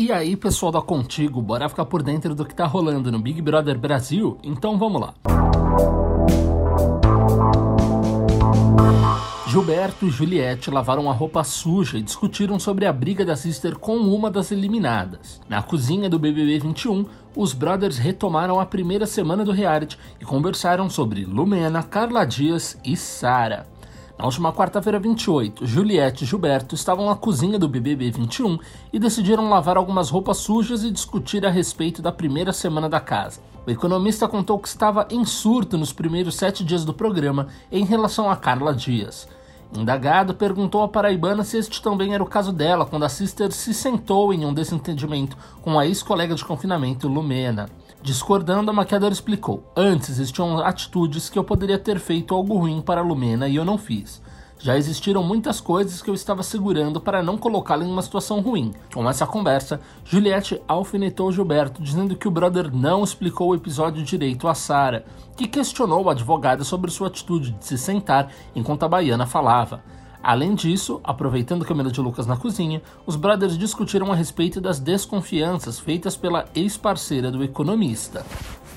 E aí, pessoal da Contigo, bora ficar por dentro do que tá rolando no Big Brother Brasil? Então vamos lá. Gilberto e Juliette lavaram a roupa suja e discutiram sobre a briga da Sister com uma das eliminadas. Na cozinha do BBB 21, os brothers retomaram a primeira semana do reality e conversaram sobre Lumena, Carla Dias e Sara. Na última quarta-feira 28, Juliette e Gilberto estavam na cozinha do BBB 21 e decidiram lavar algumas roupas sujas e discutir a respeito da primeira semana da casa. O economista contou que estava em surto nos primeiros sete dias do programa em relação a Carla Dias. Indagado, perguntou à paraibana se este também era o caso dela quando a Sister se sentou em um desentendimento com a ex-colega de confinamento Lumena. Discordando, a maquiadora explicou: Antes existiam atitudes que eu poderia ter feito algo ruim para a Lumena e eu não fiz. Já existiram muitas coisas que eu estava segurando para não colocá-la em uma situação ruim. Com essa conversa, Juliette alfinetou Gilberto, dizendo que o brother não explicou o episódio direito a Sara, que questionou a advogada sobre sua atitude de se sentar enquanto a baiana falava. Além disso, aproveitando Camila de Lucas na cozinha, os brothers discutiram a respeito das desconfianças feitas pela ex-parceira do economista.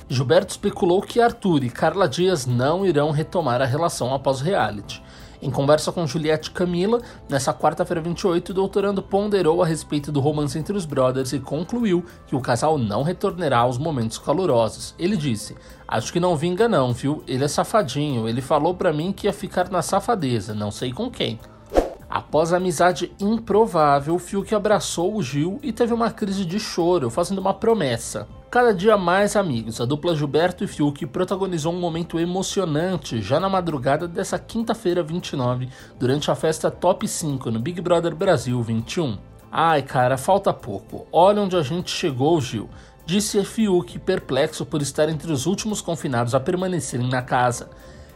Gilberto especulou que Arthur e Carla Dias não irão retomar a relação após o reality. Em conversa com Juliette Camila, nessa quarta-feira 28, o doutorando ponderou a respeito do romance entre os brothers e concluiu que o casal não retornará aos momentos calorosos. Ele disse: Acho que não vinga, não, viu? Ele é safadinho. Ele falou para mim que ia ficar na safadeza, não sei com quem. Após a amizade improvável, Fiuk abraçou o Gil e teve uma crise de choro, fazendo uma promessa. Cada dia mais amigos, a dupla Gilberto e Fiuk protagonizou um momento emocionante já na madrugada dessa quinta-feira 29, durante a festa Top 5 no Big Brother Brasil 21. Ai cara, falta pouco. Olha onde a gente chegou, Gil. Disse Fiuk, perplexo por estar entre os últimos confinados a permanecerem na casa.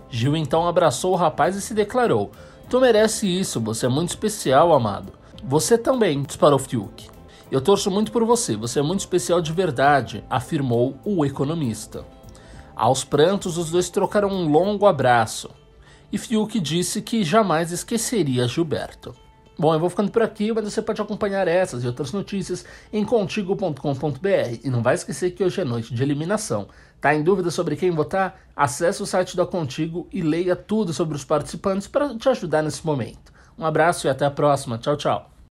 Gil então abraçou o rapaz e se declarou: Tu merece isso, você é muito especial, amado. Você também, disparou Fiuk. Eu torço muito por você, você é muito especial de verdade, afirmou o economista. Aos prantos, os dois trocaram um longo abraço. E Fiuk disse que jamais esqueceria Gilberto. Bom, eu vou ficando por aqui, mas você pode acompanhar essas e outras notícias em contigo.com.br. E não vai esquecer que hoje é noite de eliminação. Tá em dúvida sobre quem votar? Acesse o site da Contigo e leia tudo sobre os participantes para te ajudar nesse momento. Um abraço e até a próxima. Tchau, tchau.